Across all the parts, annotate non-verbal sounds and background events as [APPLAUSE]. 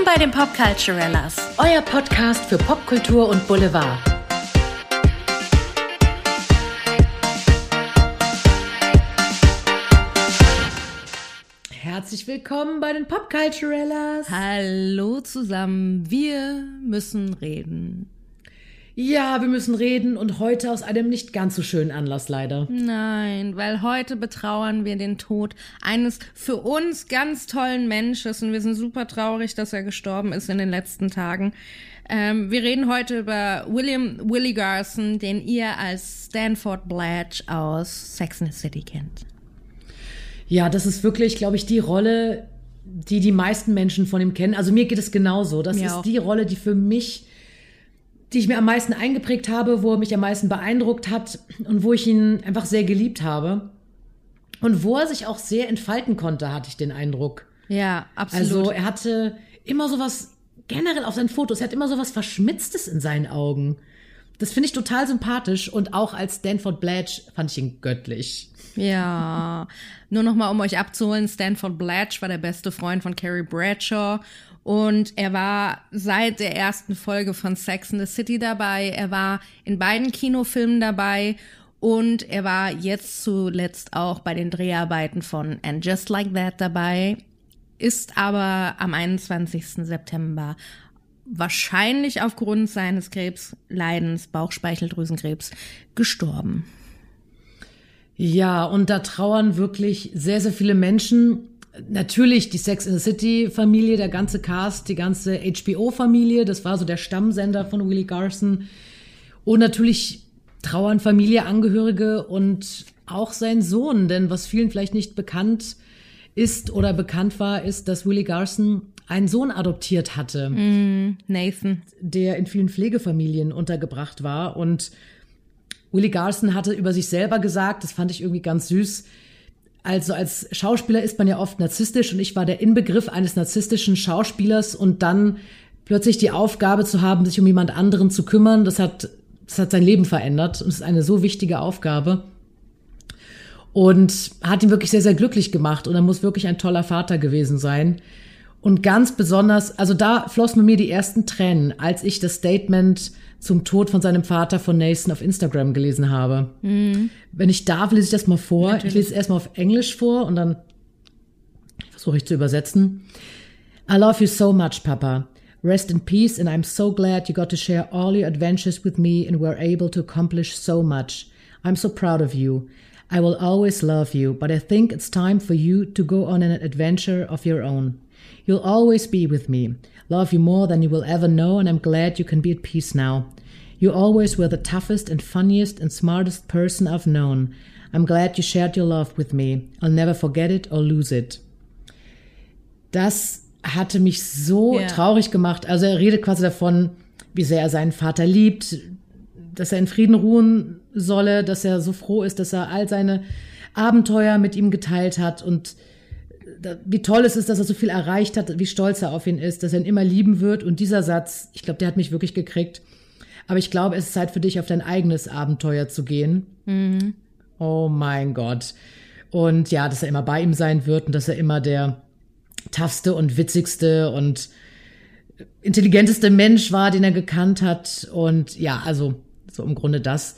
Willkommen bei den Popculturellas, euer Podcast für Popkultur und Boulevard. Herzlich willkommen bei den Popculturellas. Hallo zusammen, wir müssen reden. Ja, wir müssen reden und heute aus einem nicht ganz so schönen Anlass leider. Nein, weil heute betrauern wir den Tod eines für uns ganz tollen Menschen und wir sind super traurig, dass er gestorben ist in den letzten Tagen. Ähm, wir reden heute über William Willie Garson, den ihr als Stanford Blatch aus Sex and the City kennt. Ja, das ist wirklich, glaube ich, die Rolle, die die meisten Menschen von ihm kennen. Also mir geht es genauso. Das Mir ist auch. die Rolle, die für mich, die ich mir am meisten eingeprägt habe, wo er mich am meisten beeindruckt hat und wo ich ihn einfach sehr geliebt habe. Und wo er sich auch sehr entfalten konnte, hatte ich den Eindruck. Ja, absolut. Also er hatte immer sowas, generell auf seinen Fotos, er hat immer sowas Verschmitztes in seinen Augen. Das finde ich total sympathisch und auch als Stanford Blatch fand ich ihn göttlich. Ja, nur noch mal, um euch abzuholen, Stanford Blatch war der beste Freund von Carrie Bradshaw und er war seit der ersten Folge von Sex and the City dabei. Er war in beiden Kinofilmen dabei und er war jetzt zuletzt auch bei den Dreharbeiten von And Just Like That dabei, ist aber am 21. September wahrscheinlich aufgrund seines Krebsleidens, Bauchspeicheldrüsenkrebs, gestorben. Ja, und da trauern wirklich sehr, sehr viele Menschen. Natürlich die Sex in the City Familie, der ganze Cast, die ganze HBO-Familie, das war so der Stammsender von Willie Garson. Und natürlich trauern Familieangehörige und auch sein Sohn, denn was vielen vielleicht nicht bekannt ist oder bekannt war, ist, dass Willie Garson einen Sohn adoptiert hatte, Nathan. der in vielen Pflegefamilien untergebracht war und Willie Garson hatte über sich selber gesagt, das fand ich irgendwie ganz süß. Also als Schauspieler ist man ja oft narzisstisch und ich war der Inbegriff eines narzisstischen Schauspielers und dann plötzlich die Aufgabe zu haben, sich um jemand anderen zu kümmern, das hat, das hat sein Leben verändert und es ist eine so wichtige Aufgabe. Und hat ihn wirklich sehr, sehr glücklich gemacht und er muss wirklich ein toller Vater gewesen sein. Und ganz besonders, also da flossen mir die ersten Tränen, als ich das Statement zum Tod von seinem Vater von Nathan auf Instagram gelesen habe. Wenn ich darf, lese ich das mal vor. Ich lese es erstmal auf Englisch vor und dann versuche ich zu übersetzen. I love you so much, Papa. Rest in peace, and I'm so glad you got to share all your adventures with me and were able to accomplish so much. I'm so proud of you. I will always love you, but I think it's time for you to go on an adventure of your own. You'll always be with me. Love you more than you will ever know, and I'm glad you can be at peace now. You always were the toughest and funniest and smartest person I've known. I'm glad you shared your love with me. I'll never forget it or lose it. Das hatte mich so Ja. traurig gemacht. Also er redet quasi davon, wie sehr er seinen Vater liebt, dass er in Frieden ruhen solle, dass er so froh ist, dass er all seine Abenteuer mit ihm geteilt hat und wie toll es ist, dass er so viel erreicht hat, wie stolz er auf ihn ist, dass er ihn immer lieben wird. Und dieser Satz, ich glaube, der hat mich wirklich gekriegt. Aber ich glaube, es ist Zeit für dich, auf dein eigenes Abenteuer zu gehen. Oh mein Gott. Und ja, dass er immer bei ihm sein wird und dass er immer der toughste und witzigste und intelligenteste Mensch war, den er gekannt hat. Und ja, also so im Grunde das.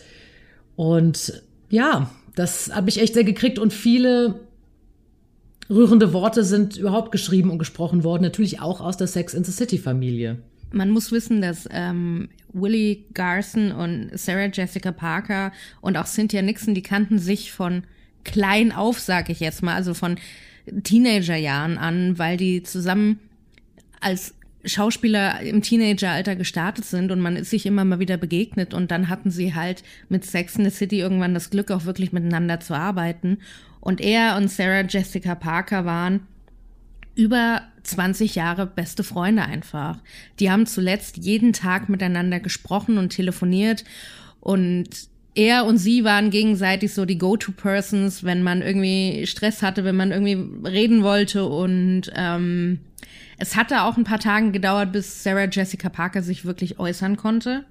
Und ja, das hat mich echt sehr gekriegt und viele rührende Worte sind überhaupt geschrieben und gesprochen worden, natürlich auch aus der Sex in the City Familie. Man muss wissen, dass ähm, Willie Garson und Sarah Jessica Parker und auch Cynthia Nixon, die kannten sich von klein auf, sag ich jetzt mal, also von Teenagerjahren an, weil die zusammen als Schauspieler im Teenageralter gestartet sind und man ist sich immer mal wieder begegnet und dann hatten sie halt mit Sex in the City irgendwann das Glück, auch wirklich miteinander zu arbeiten. Und er und Sarah Jessica Parker waren über 20 Jahre beste Freunde einfach. Die haben zuletzt jeden Tag miteinander gesprochen und telefoniert und er und sie waren gegenseitig so die Go-to-Persons, wenn man irgendwie Stress hatte, wenn man irgendwie reden wollte und ähm, es hatte auch ein paar Tage gedauert, bis Sarah Jessica Parker sich wirklich äußern konnte.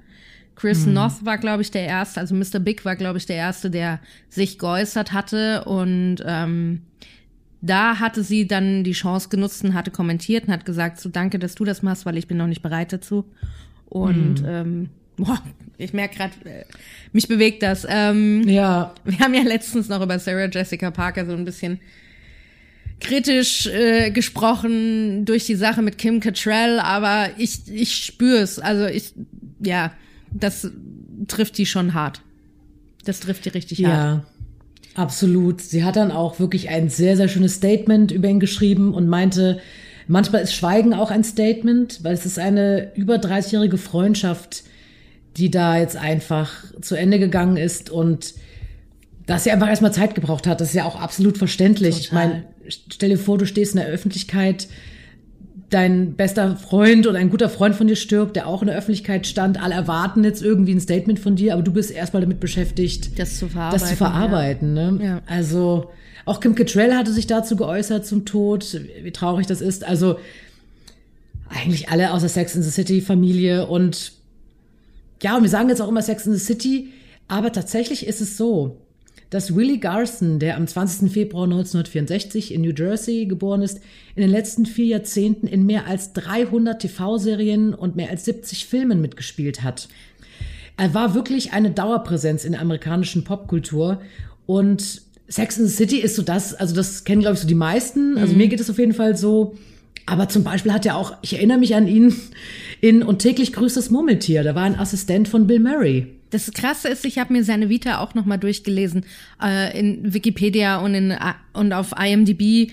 Chris Noth war, glaube ich, der Erste, also Mr. Big war, glaube ich, der Erste, der sich geäußert hatte und ähm, da hatte sie dann die Chance genutzt und hatte kommentiert und hat gesagt, so danke, dass du das machst, weil ich bin noch nicht bereit dazu. Und mhm. ähm, boah, ich merke gerade, äh, mich bewegt das. Ähm, ja. Wir haben ja letztens noch über Sarah Jessica Parker so ein bisschen kritisch äh, gesprochen durch die Sache mit Kim Cattrall, aber ich, ich spüre es. Also ich, ja, das trifft die schon hart. Das trifft die richtig ja. hart. Absolut. Sie hat dann auch wirklich ein sehr, sehr schönes Statement über ihn geschrieben und meinte, manchmal ist Schweigen auch ein Statement, weil es ist eine über 30-jährige Freundschaft, die da jetzt einfach zu Ende gegangen ist und dass sie einfach erstmal Zeit gebraucht hat. Das ist ja auch absolut verständlich. Total. Ich meine, stell dir vor, du stehst in der Öffentlichkeit, dein bester Freund oder ein guter Freund von dir stirbt, der auch in der Öffentlichkeit stand. Alle erwarten jetzt irgendwie ein Statement von dir, aber du bist erstmal damit beschäftigt, das zu verarbeiten. Das zu verarbeiten ja. Ne? Ja. Also auch Kim Cattrall hatte sich dazu geäußert zum Tod, wie traurig das ist. Also eigentlich alle aus der Sex in the City Familie und ja, und wir sagen jetzt auch immer Sex in the City, aber tatsächlich ist es so, dass Willie Garson, der am 20. Februar 1964 in New Jersey geboren ist, in den letzten vier Jahrzehnten in mehr als 300 TV-Serien und mehr als 70 Filmen mitgespielt hat. Er war wirklich eine Dauerpräsenz in der amerikanischen Popkultur und Sex in the City ist so das, also das kennen glaube ich so die meisten, also mhm. mir geht es auf jeden Fall so. Aber zum Beispiel hat er auch, ich erinnere mich an ihn in Und täglich grüßt das Murmeltier, da war ein Assistent von Bill Murray. Das Krasse ist, ich habe mir seine Vita auch noch mal durchgelesen äh, in Wikipedia und in und auf IMDb.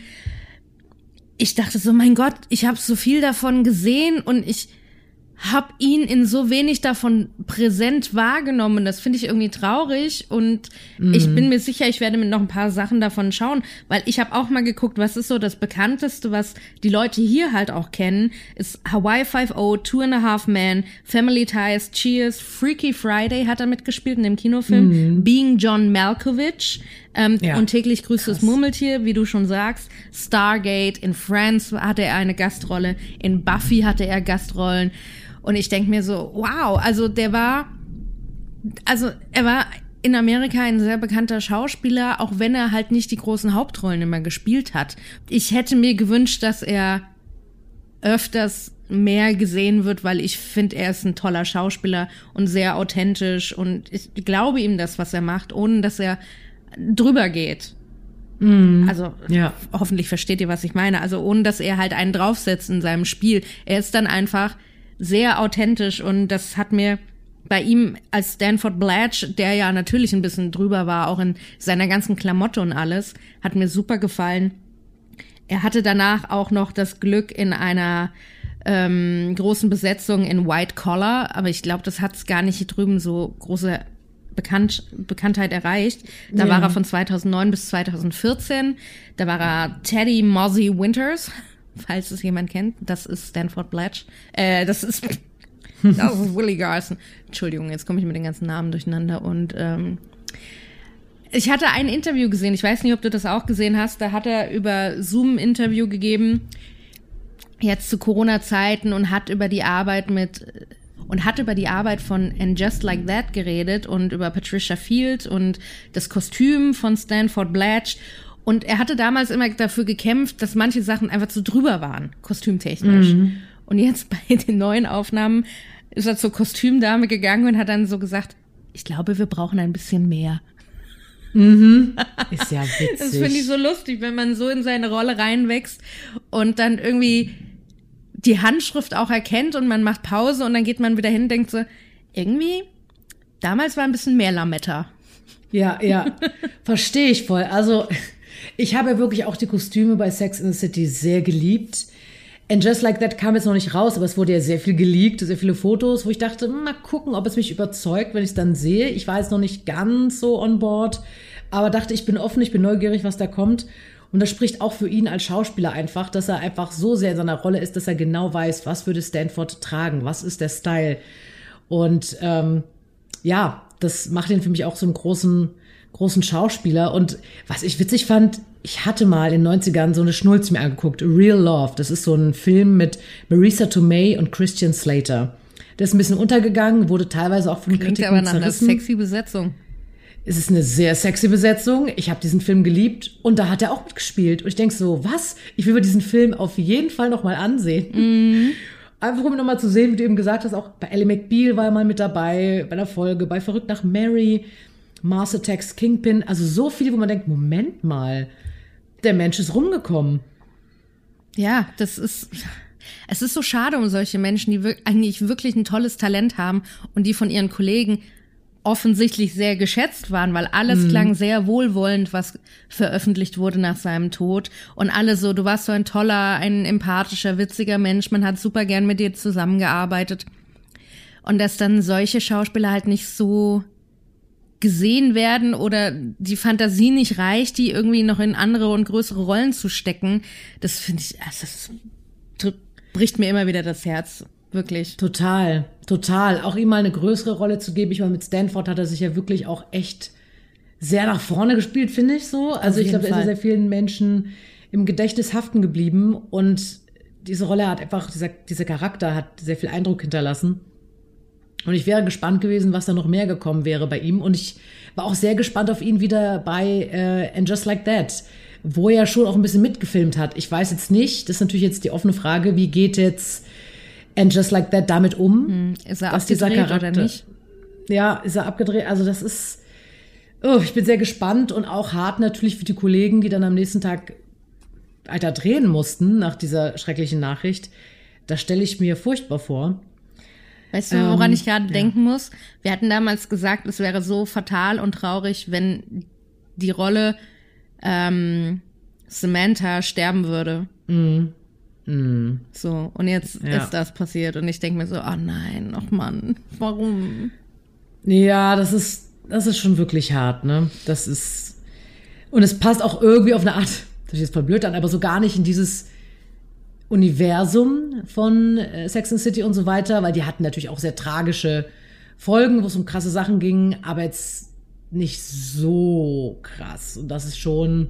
Ich dachte so, mein Gott, ich habe so viel davon gesehen und ich hab ihn in so wenig davon präsent wahrgenommen. Das finde ich irgendwie traurig und mhm. ich bin mir sicher, ich werde mit noch ein paar Sachen davon schauen, weil ich habe auch mal geguckt, was ist so das bekannteste, was die Leute hier halt auch kennen, ist Hawaii 5.0, Two and a Half Men, Family Ties, Cheers, Freaky Friday hat er mitgespielt in dem Kinofilm, mhm. Being John Malkovich, ähm, ja. Und täglich grüßt das Murmeltier, wie du schon sagst. Stargate, in Friends hatte er eine Gastrolle, in Buffy hatte er Gastrollen. Und ich denke mir so, wow, also der war, also er war in Amerika ein sehr bekannter Schauspieler, auch wenn er halt nicht die großen Hauptrollen immer gespielt hat. Ich hätte mir gewünscht, dass er öfters mehr gesehen wird, weil ich finde, er ist ein toller Schauspieler und sehr authentisch und ich glaube ihm das, was er macht, ohne dass er drüber geht. Mm, also ja. hoffentlich versteht ihr, was ich meine. Also ohne dass er halt einen draufsetzt in seinem Spiel. Er ist dann einfach sehr authentisch und das hat mir bei ihm als Stanford Blatch, der ja natürlich ein bisschen drüber war, auch in seiner ganzen Klamotte und alles, hat mir super gefallen. Er hatte danach auch noch das Glück in einer ähm, großen Besetzung in White Collar, aber ich glaube, das hat es gar nicht hier drüben so große Bekannt, Bekanntheit erreicht. Da ja. war er von 2009 bis 2014. Da war er Teddy Mozzie Winters falls es jemand kennt. Das ist Stanford Blatch. Äh, das ist, das [LAUGHS] ist Willie Garson. Entschuldigung, jetzt komme ich mit den ganzen Namen durcheinander. Und ähm, ich hatte ein Interview gesehen. Ich weiß nicht, ob du das auch gesehen hast. Da hat er über Zoom ein Interview gegeben. Jetzt zu Corona-Zeiten und hat über die Arbeit mit und hat über die Arbeit von And Just Like That geredet und über Patricia Field und das Kostüm von Stanford Blatch und er hatte damals immer dafür gekämpft, dass manche Sachen einfach zu drüber waren, kostümtechnisch. Mhm. Und jetzt [LAUGHS] bei den neuen Aufnahmen ist er zur Kostümdame gegangen und hat dann so gesagt, ich glaube, wir brauchen ein bisschen mehr. Mhm. [LAUGHS] Ist ja witzig. Das finde ich so lustig, wenn man so in seine Rolle reinwächst und dann irgendwie die Handschrift auch erkennt und man macht Pause und dann geht man wieder hin und denkt so, irgendwie, damals war ein bisschen mehr Lametta. Ja, ja, [LAUGHS] verstehe ich voll. Also ich habe wirklich auch die Kostüme bei Sex in the City sehr geliebt. And Just Like That kam jetzt noch nicht raus, aber es wurde ja sehr viel geleakt, sehr viele Fotos, wo ich dachte, mal gucken, ob es mich überzeugt, wenn ich es dann sehe. Ich war jetzt noch nicht ganz so on board, aber dachte, ich bin offen, ich bin neugierig, was da kommt. Und das spricht auch für ihn als Schauspieler einfach, dass er einfach so sehr in seiner Rolle ist, dass er genau weiß, was würde Stanford tragen, was ist der Style. Und ähm, ja, das macht ihn für mich auch so einen großen großen Schauspieler. Und was ich witzig fand, ich hatte mal in den 90ern so eine Schnulz mir angeguckt, Real Love. Das ist so ein Film mit Marisa Tomei und Christian Slater. Der ist ein bisschen untergegangen, wurde teilweise auch von Klingt Kritiken aber nach einer sexy Besetzung. es ist eine sehr sexy Besetzung. Ich habe diesen Film geliebt und da hat er auch mitgespielt. Und ich denk so, was? Ich will mir diesen Film auf jeden Fall noch mal ansehen. Mhm. Einfach um nochmal zu sehen, wie du eben gesagt hast, auch bei Ellie McBeal war er mal mit dabei, bei der Folge, bei Verrückt nach Mary, Mars Attacks, Kingpin. Also so viele, wo man denkt, Moment mal, der Mensch ist rumgekommen. Ja, das ist, es ist so schade um solche Menschen, die eigentlich wirklich ein tolles Talent haben und die von ihren Kollegen offensichtlich sehr geschätzt waren, weil alles mhm. klang sehr wohlwollend, was veröffentlicht wurde nach seinem Tod. Und alle so, du warst so ein toller, ein empathischer, witziger Mensch, man hat super gern mit dir zusammengearbeitet. Und dass dann solche Schauspieler halt nicht so gesehen werden oder die Fantasie nicht reicht, die irgendwie noch in andere und größere Rollen zu stecken, das finde ich, also das bricht mir immer wieder das Herz. Wirklich. Total, total. Auch ihm mal eine größere Rolle zu geben. Ich meine, mit Stanford hat er sich ja wirklich auch echt sehr nach vorne gespielt, finde ich so. Also ich glaube, er ist ja sehr vielen Menschen im Gedächtnis haften geblieben und diese Rolle hat einfach, dieser, dieser Charakter hat sehr viel Eindruck hinterlassen. Und ich wäre gespannt gewesen, was da noch mehr gekommen wäre bei ihm. Und ich war auch sehr gespannt auf ihn wieder bei äh, And Just Like That, wo er schon auch ein bisschen mitgefilmt hat. Ich weiß jetzt nicht, das ist natürlich jetzt die offene Frage, wie geht jetzt And Just Like That damit um. Hm, ist er abgedreht oder nicht? Ja, ist er abgedreht. Also das ist, oh, ich bin sehr gespannt und auch hart natürlich für die Kollegen, die dann am nächsten Tag weiter drehen mussten nach dieser schrecklichen Nachricht. Das stelle ich mir furchtbar vor. Weißt du, woran ähm, ich gerade ja. denken muss? Wir hatten damals gesagt, es wäre so fatal und traurig, wenn die Rolle ähm, Samantha sterben würde. Mhm. Mm. So, und jetzt ja. ist das passiert und ich denke mir so, oh nein, ach Mann, warum? Ja, das ist, das ist schon wirklich hart, ne? Das ist, und es passt auch irgendwie auf eine Art, das ist jetzt voll blöd an, aber so gar nicht in dieses Universum von äh, Sex and City und so weiter, weil die hatten natürlich auch sehr tragische Folgen, wo es um krasse Sachen ging, aber jetzt nicht so krass. Und das ist schon,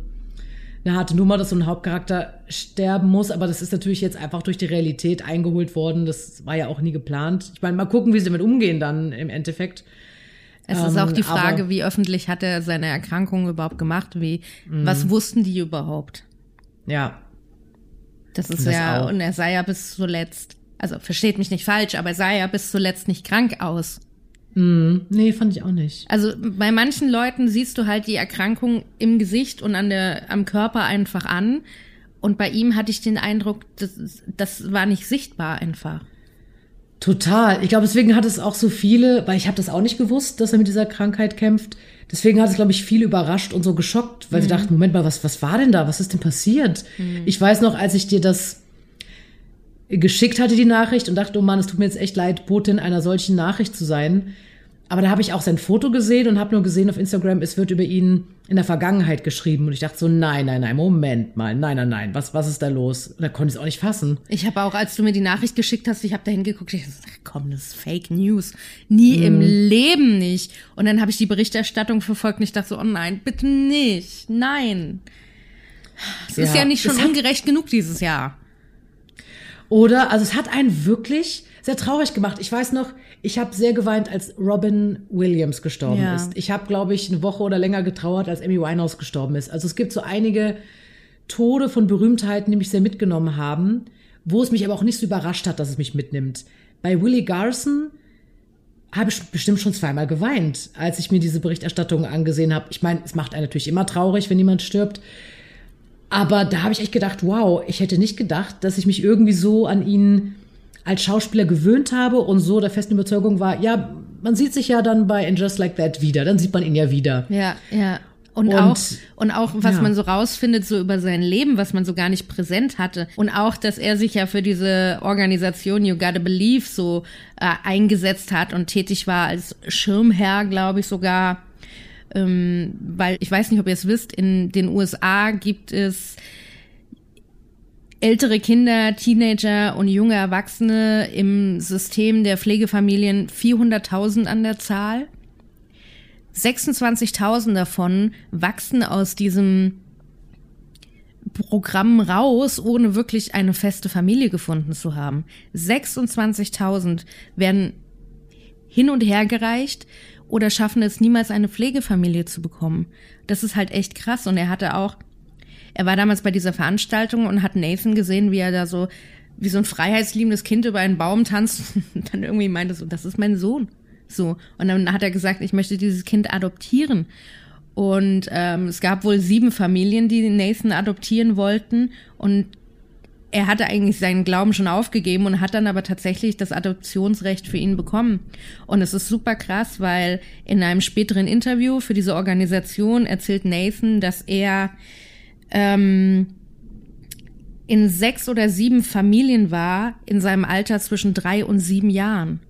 eine harte Nummer, dass so ein Hauptcharakter sterben muss, aber das ist natürlich jetzt einfach durch die Realität eingeholt worden. Das war ja auch nie geplant. Ich meine, mal gucken, wie sie damit umgehen dann im Endeffekt. Es ist auch die ähm, Frage, aber, wie öffentlich hat er seine Erkrankung überhaupt gemacht? Wie, mhm. was wussten die überhaupt? Ja. Das ist das ja, auch. und er sah ja bis zuletzt, also versteht mich nicht falsch, aber er sah ja bis zuletzt nicht krank aus. Mm, nee, fand ich auch nicht. Also bei manchen Leuten siehst du halt die Erkrankung im Gesicht und an der, am Körper einfach an. Und bei ihm hatte ich den Eindruck, das, das war nicht sichtbar einfach. Total. Ich glaube, deswegen hat es auch so viele, weil ich habe das auch nicht gewusst, dass er mit dieser Krankheit kämpft. Deswegen hat es, glaube ich, viele überrascht und so geschockt, weil mhm. sie dachten, Moment mal, was, was war denn da? Was ist denn passiert? Mhm. Ich weiß noch, als ich dir das geschickt hatte, die Nachricht, und dachte, oh Mann, es tut mir jetzt echt leid, Botin einer solchen Nachricht zu sein. Aber da habe ich auch sein Foto gesehen und habe nur gesehen auf Instagram, es wird über ihn in der Vergangenheit geschrieben. Und ich dachte so, nein, nein, nein, Moment mal, nein, nein, nein, was, was ist da los? Und da konnte ich es auch nicht fassen. Ich habe auch, als du mir die Nachricht geschickt hast, ich habe da hingeguckt, ich dachte, komm, das ist Fake News. Nie mm. im Leben nicht. Und dann habe ich die Berichterstattung verfolgt und ich dachte so, oh nein, bitte nicht, nein. Es ja, ist ja nicht schon ungerecht genug dieses Jahr. Oder, also es hat einen wirklich sehr traurig gemacht. Ich weiß noch, ich habe sehr geweint, als Robin Williams gestorben ja. ist. Ich habe, glaube ich, eine Woche oder länger getrauert, als Amy Winehouse gestorben ist. Also es gibt so einige Tode von Berühmtheiten, die mich sehr mitgenommen haben, wo es mich aber auch nicht so überrascht hat, dass es mich mitnimmt. Bei Willie Garson habe ich bestimmt schon zweimal geweint, als ich mir diese Berichterstattung angesehen habe. Ich meine, es macht einen natürlich immer traurig, wenn jemand stirbt. Aber da habe ich echt gedacht, wow, ich hätte nicht gedacht, dass ich mich irgendwie so an ihn als Schauspieler gewöhnt habe und so der festen Überzeugung war, ja, man sieht sich ja dann bei And Just Like That wieder, dann sieht man ihn ja wieder. Ja, ja. Und, und, auch, und auch, was ja. man so rausfindet, so über sein Leben, was man so gar nicht präsent hatte. Und auch, dass er sich ja für diese Organisation You Gotta Believe so äh, eingesetzt hat und tätig war als Schirmherr, glaube ich sogar. Ähm, weil ich weiß nicht, ob ihr es wisst, in den USA gibt es ältere Kinder, Teenager und junge Erwachsene im System der Pflegefamilien 400.000 an der Zahl. 26.000 davon wachsen aus diesem Programm raus, ohne wirklich eine feste Familie gefunden zu haben. 26.000 werden hin und her gereicht oder schaffen es niemals eine Pflegefamilie zu bekommen. Das ist halt echt krass. Und er hatte auch, er war damals bei dieser Veranstaltung und hat Nathan gesehen, wie er da so, wie so ein freiheitsliebendes Kind über einen Baum tanzt [LAUGHS] und dann irgendwie meinte so, das ist mein Sohn. So. Und dann hat er gesagt, ich möchte dieses Kind adoptieren. Und ähm, es gab wohl sieben Familien, die Nathan adoptieren wollten. Und er hatte eigentlich seinen Glauben schon aufgegeben und hat dann aber tatsächlich das Adoptionsrecht für ihn bekommen. Und es ist super krass, weil in einem späteren Interview für diese Organisation erzählt Nathan, dass er ähm, in sechs oder sieben Familien war in seinem Alter zwischen drei und sieben Jahren.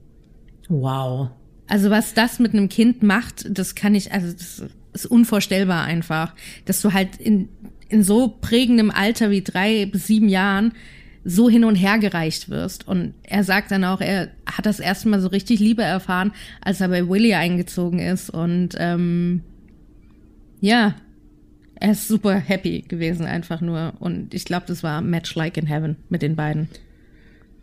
Wow. Also was das mit einem Kind macht, das kann ich, also das ist unvorstellbar einfach, dass du halt in in so prägendem Alter wie drei bis sieben Jahren so hin und her gereicht wirst. Und er sagt dann auch, er hat das erste Mal so richtig Liebe erfahren, als er bei Willy eingezogen ist. Und ähm, ja, er ist super happy gewesen einfach nur. Und ich glaube, das war Match Like in Heaven mit den beiden.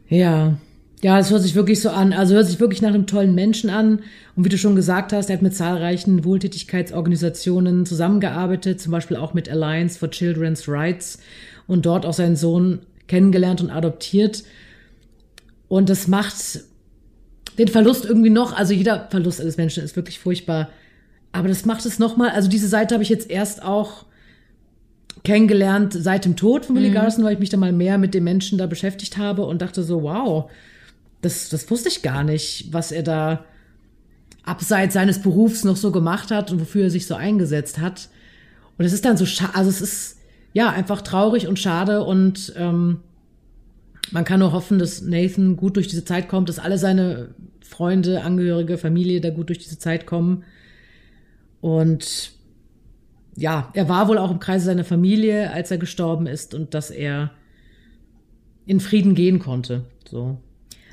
Ja, ja, es hört sich wirklich so an. Also hört sich wirklich nach einem tollen Menschen an. Und wie du schon gesagt hast, er hat mit zahlreichen Wohltätigkeitsorganisationen zusammengearbeitet, zum Beispiel auch mit Alliance for Children's Rights und dort auch seinen Sohn kennengelernt und adoptiert. Und das macht den Verlust irgendwie noch, also jeder Verlust eines Menschen ist wirklich furchtbar. Aber das macht es nochmal, also diese Seite habe ich jetzt erst auch kennengelernt seit dem Tod von Willie mhm. Garson, weil ich mich da mal mehr mit dem Menschen da beschäftigt habe und dachte so, wow, das, das wusste ich gar nicht, was er da abseits seines Berufs noch so gemacht hat und wofür er sich so eingesetzt hat. Und es ist dann so, also es ist ja einfach traurig und schade und ähm, man kann nur hoffen, dass Nathan gut durch diese Zeit kommt, dass alle seine Freunde, Angehörige, Familie da gut durch diese Zeit kommen. Und ja, er war wohl auch im Kreise seiner Familie, als er gestorben ist und dass er in Frieden gehen konnte. So.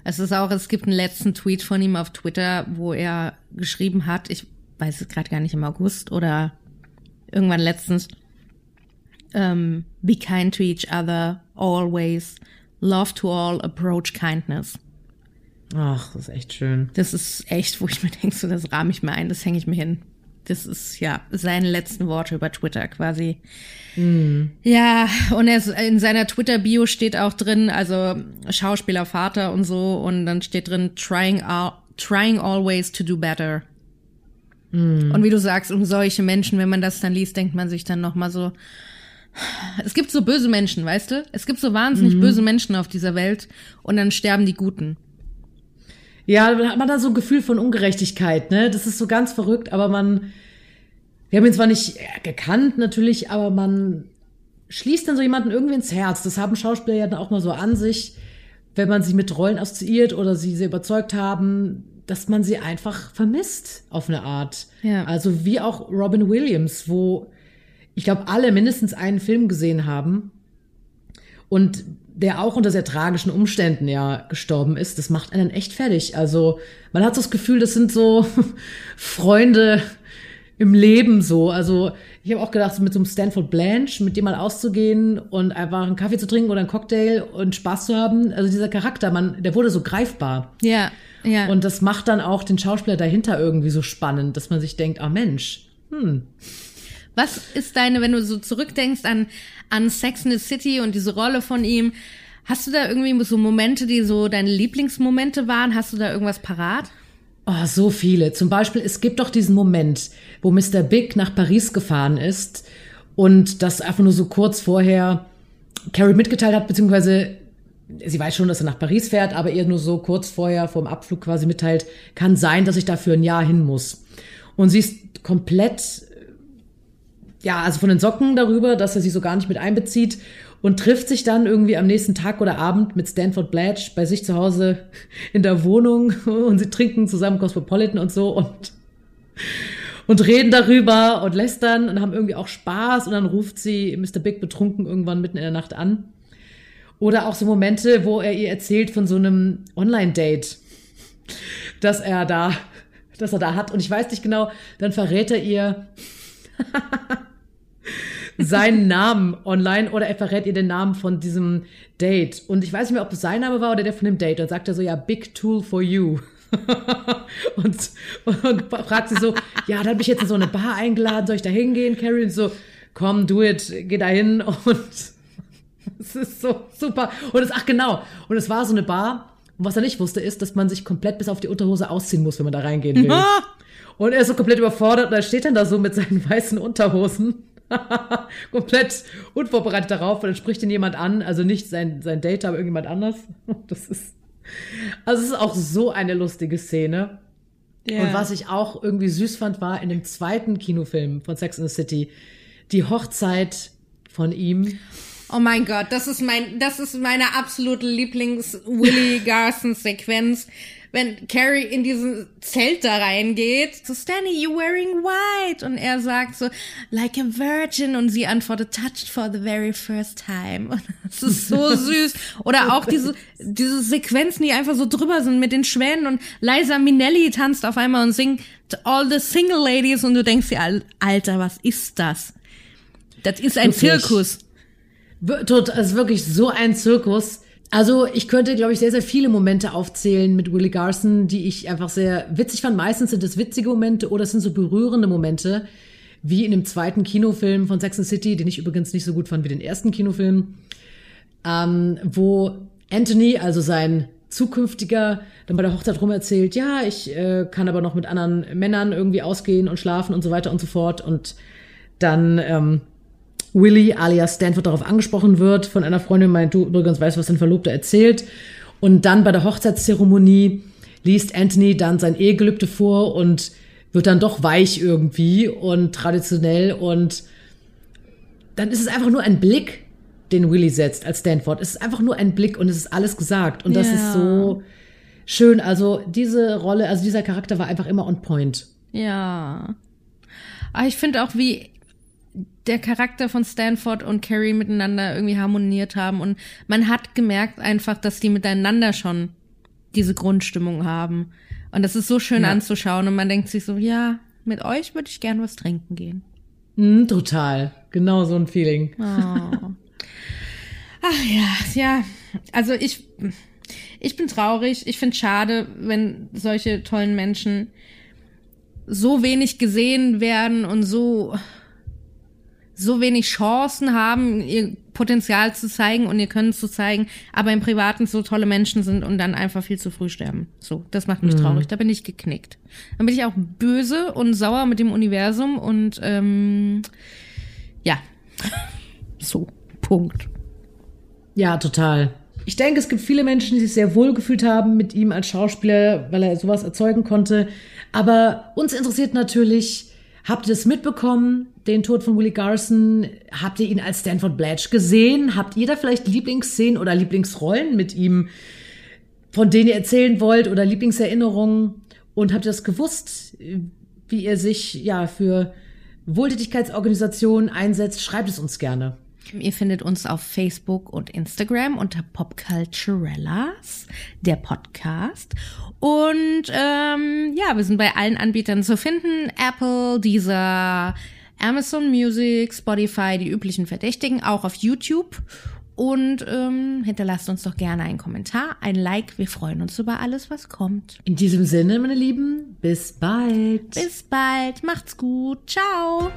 Es ist auch, es gibt einen letzten Tweet von ihm auf Twitter, wo er geschrieben hat, ich weiß es gerade gar nicht im August oder irgendwann letztens, um, ähm, be kind to each other, always, love to all, approach kindness. Ach, das ist echt schön. Das ist echt, wo ich mir denke, so, das rahme ich mir ein, das hänge ich mir hin. Das ist ja seine letzten Worte über Twitter quasi. Mm. Ja, und er in seiner Twitter-Bio steht auch drin, also Schauspieler, Vater und so, und dann steht drin, trying, trying always to do better. Mm. Und wie du sagst, um solche Menschen, wenn man das dann liest, denkt man sich dann nochmal so, es gibt so böse Menschen, weißt du? Es gibt so wahnsinnig mm. böse Menschen auf dieser Welt und dann sterben die Guten. Ja, dann hat man da so ein Gefühl von Ungerechtigkeit, ne? Das ist so ganz verrückt, aber man, wir haben ihn zwar nicht gekannt natürlich, aber man schließt dann so jemanden irgendwie ins Herz. Das haben Schauspieler ja dann auch mal so an sich, wenn man sie mit Rollen assoziiert oder sie sehr überzeugt haben, dass man sie einfach vermisst auf eine Art. Ja. Also wie auch Robin Williams, wo ich glaube alle mindestens einen Film gesehen haben und der auch unter sehr tragischen Umständen ja gestorben ist, das macht einen echt fertig. Also man hat so das Gefühl, das sind so [LAUGHS] Freunde im Leben so. Also ich habe auch gedacht, mit so einem Stanford Blanche, mit dem mal auszugehen und einfach einen Kaffee zu trinken oder einen Cocktail und Spaß zu haben. Also dieser Charakter, man, der wurde so greifbar. Ja, ja. Und das macht dann auch den Schauspieler dahinter irgendwie so spannend, dass man sich denkt, ah Mensch, hm. Was ist deine, wenn du so zurückdenkst an, an Sex in the City und diese Rolle von ihm, hast du da irgendwie so Momente, die so deine Lieblingsmomente waren? Hast du da irgendwas parat? Oh, so viele. Zum Beispiel, es gibt doch diesen Moment, wo Mr. Big nach Paris gefahren ist und das einfach nur so kurz vorher Carrie mitgeteilt hat, beziehungsweise sie weiß schon, dass er nach Paris fährt, aber ihr nur so kurz vorher vor dem Abflug quasi mitteilt, kann sein, dass ich dafür ein Jahr hin muss. Und sie ist komplett ja, also von den Socken darüber, dass er sie so gar nicht mit einbezieht und trifft sich dann irgendwie am nächsten Tag oder Abend mit Stanford Blatch bei sich zu Hause in der Wohnung [LAUGHS] und sie trinken zusammen Cosmopolitan und so und und reden darüber und lästern und haben irgendwie auch Spaß und dann ruft sie Mr. Big betrunken irgendwann mitten in der Nacht an. Oder auch so Momente, wo er ihr erzählt von so einem Online-Date, dass er da, dass er da hat. Und ich weiß nicht genau, dann verrät er ihr, [LAUGHS] seinen Namen online oder er verrät ihr den Namen von diesem Date. Und ich weiß nicht mehr, ob es sein Name war oder der von dem Date. Und sagt er so, ja, big tool for you. [LAUGHS] und, und fragt sie so, ja, da habe ich jetzt in so eine Bar eingeladen, soll ich da hingehen? Carrie so, komm, do it, geh da hin [LAUGHS] und es ist so super. Und es, ach genau, und es war so eine Bar und was er nicht wusste, ist, dass man sich komplett bis auf die Unterhose ausziehen muss, wenn man da reingehen will. [LAUGHS] und er ist so komplett überfordert und er steht dann da so mit seinen weißen Unterhosen. [LAUGHS] komplett unvorbereitet darauf und dann spricht ihn jemand an, also nicht sein, sein Date, aber irgendjemand anders. [LAUGHS] Das ist, also es ist auch so eine lustige Szene. Yeah. Und was ich auch irgendwie süß fand, war in dem zweiten Kinofilm von Sex and the City die Hochzeit von ihm. Oh mein Gott, das ist mein, das ist meine absolute Lieblings-Willy Garson-Sequenz. Wenn Carrie in diesen Zelt da reingeht, so Stanley, you wearing white? Und er sagt so, like a virgin. Und sie antwortet, touched for the very first time. [LAUGHS] Und das ist so [LAUGHS] süß. Oder auch diese, diese Sequenzen, die einfach so drüber sind mit den Schwänen und Liza Minnelli tanzt auf einmal und singt All the Single Ladies und du denkst dir, Alter, was ist das? Das ist ein wirklich. Zirkus. Das ist wirklich so ein Zirkus. Also ich könnte, glaube ich, sehr, sehr viele Momente aufzählen mit Willie Garson, die ich einfach sehr witzig fand. Meistens sind es witzige Momente oder es sind so berührende Momente, wie in dem zweiten Kinofilm von Sex and City, den ich übrigens nicht so gut fand wie den ersten Kinofilm, ähm, wo Anthony, also sein zukünftiger, dann bei der Hochzeit rum erzählt, ja, ich äh, kann aber noch mit anderen Männern irgendwie ausgehen und schlafen und so weiter und so fort. Und dann ähm, Willy alias Stanford darauf angesprochen wird von einer Freundin, meint, du übrigens weißt, was dein Verlobter erzählt. Und dann bei der Hochzeitszeremonie liest Anthony dann sein Ehegelübde vor und wird dann doch weich irgendwie und traditionell und dann ist es einfach nur ein Blick, den Willy setzt als Stanford. Es ist einfach nur ein Blick und es ist alles gesagt und das ja. ist so schön. Also diese Rolle, also dieser Charakter war einfach immer on point. Ja. Aber ich finde auch, wie der Charakter von Stanford und Carrie miteinander irgendwie harmoniert haben und man hat gemerkt einfach, dass die miteinander schon diese Grundstimmung haben. Und das ist so schön ja. anzuschauen und man denkt sich so, ja, mit euch würde ich gern was trinken gehen. Mm, total. Genau so ein Feeling. Oh. Ach ja, ja. Also ich, ich bin traurig. Ich finde schade, wenn solche tollen Menschen so wenig gesehen werden und so so wenig Chancen haben, ihr Potenzial zu zeigen und ihr Können zu zeigen, aber im Privaten so tolle Menschen sind und dann einfach viel zu früh sterben. So, das macht mich mhm. traurig. Da bin ich geknickt. Dann bin ich auch böse und sauer mit dem Universum und ähm, ja, [LAUGHS] so, Punkt. Ja, total. Ich denke, es gibt viele Menschen, die sich sehr wohl gefühlt haben mit ihm als Schauspieler, weil er sowas erzeugen konnte. Aber uns interessiert natürlich, Habt ihr das mitbekommen, den Tod von Willie Garson? Habt ihr ihn als Stanford Blatch gesehen? Habt ihr da vielleicht Lieblingsszenen oder Lieblingsrollen mit ihm, von denen ihr erzählen wollt oder Lieblingserinnerungen? Und habt ihr das gewusst, wie ihr sich ja für Wohltätigkeitsorganisationen einsetzt? Schreibt es uns gerne. Ihr findet uns auf Facebook und Instagram unter Popculturellas, der Podcast. Und ähm, ja, wir sind bei allen Anbietern zu finden. Apple, dieser Amazon Music, Spotify, die üblichen Verdächtigen, auch auf YouTube. Und ähm, hinterlasst uns doch gerne einen Kommentar, ein Like. Wir freuen uns über alles, was kommt. In diesem Sinne, meine Lieben, bis bald. Bis bald. Macht's gut. Ciao.